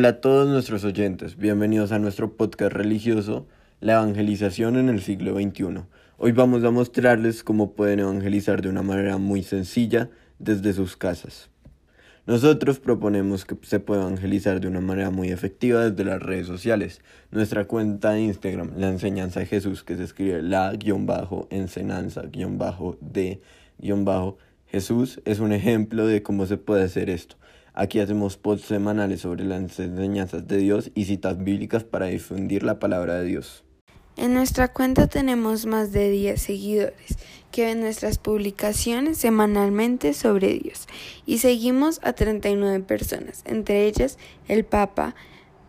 Hola a todos nuestros oyentes, bienvenidos a nuestro podcast religioso, La Evangelización en el siglo XXI. Hoy vamos a mostrarles cómo pueden evangelizar de una manera muy sencilla desde sus casas. Nosotros proponemos que se pueda evangelizar de una manera muy efectiva desde las redes sociales. Nuestra cuenta de Instagram, la enseñanza de Jesús, que se escribe la-enseñanza-de-Jesús, es un ejemplo de cómo se puede hacer esto. Aquí hacemos posts semanales sobre las enseñanzas de Dios y citas bíblicas para difundir la palabra de Dios. En nuestra cuenta tenemos más de 10 seguidores que ven nuestras publicaciones semanalmente sobre Dios y seguimos a 39 personas, entre ellas el Papa,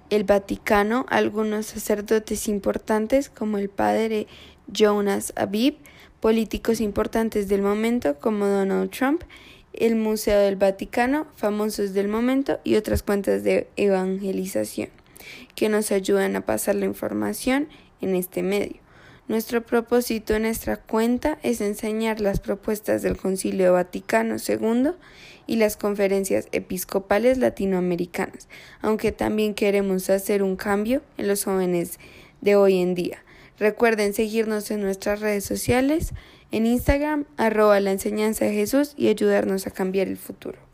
el Vaticano, algunos sacerdotes importantes como el padre Jonas Abib, políticos importantes del momento como Donald Trump, el Museo del Vaticano, famosos del momento y otras cuentas de evangelización que nos ayudan a pasar la información en este medio. Nuestro propósito en nuestra cuenta es enseñar las propuestas del Concilio Vaticano II y las conferencias episcopales latinoamericanas, aunque también queremos hacer un cambio en los jóvenes de hoy en día. Recuerden seguirnos en nuestras redes sociales, en Instagram, arroba la enseñanza de Jesús y ayudarnos a cambiar el futuro.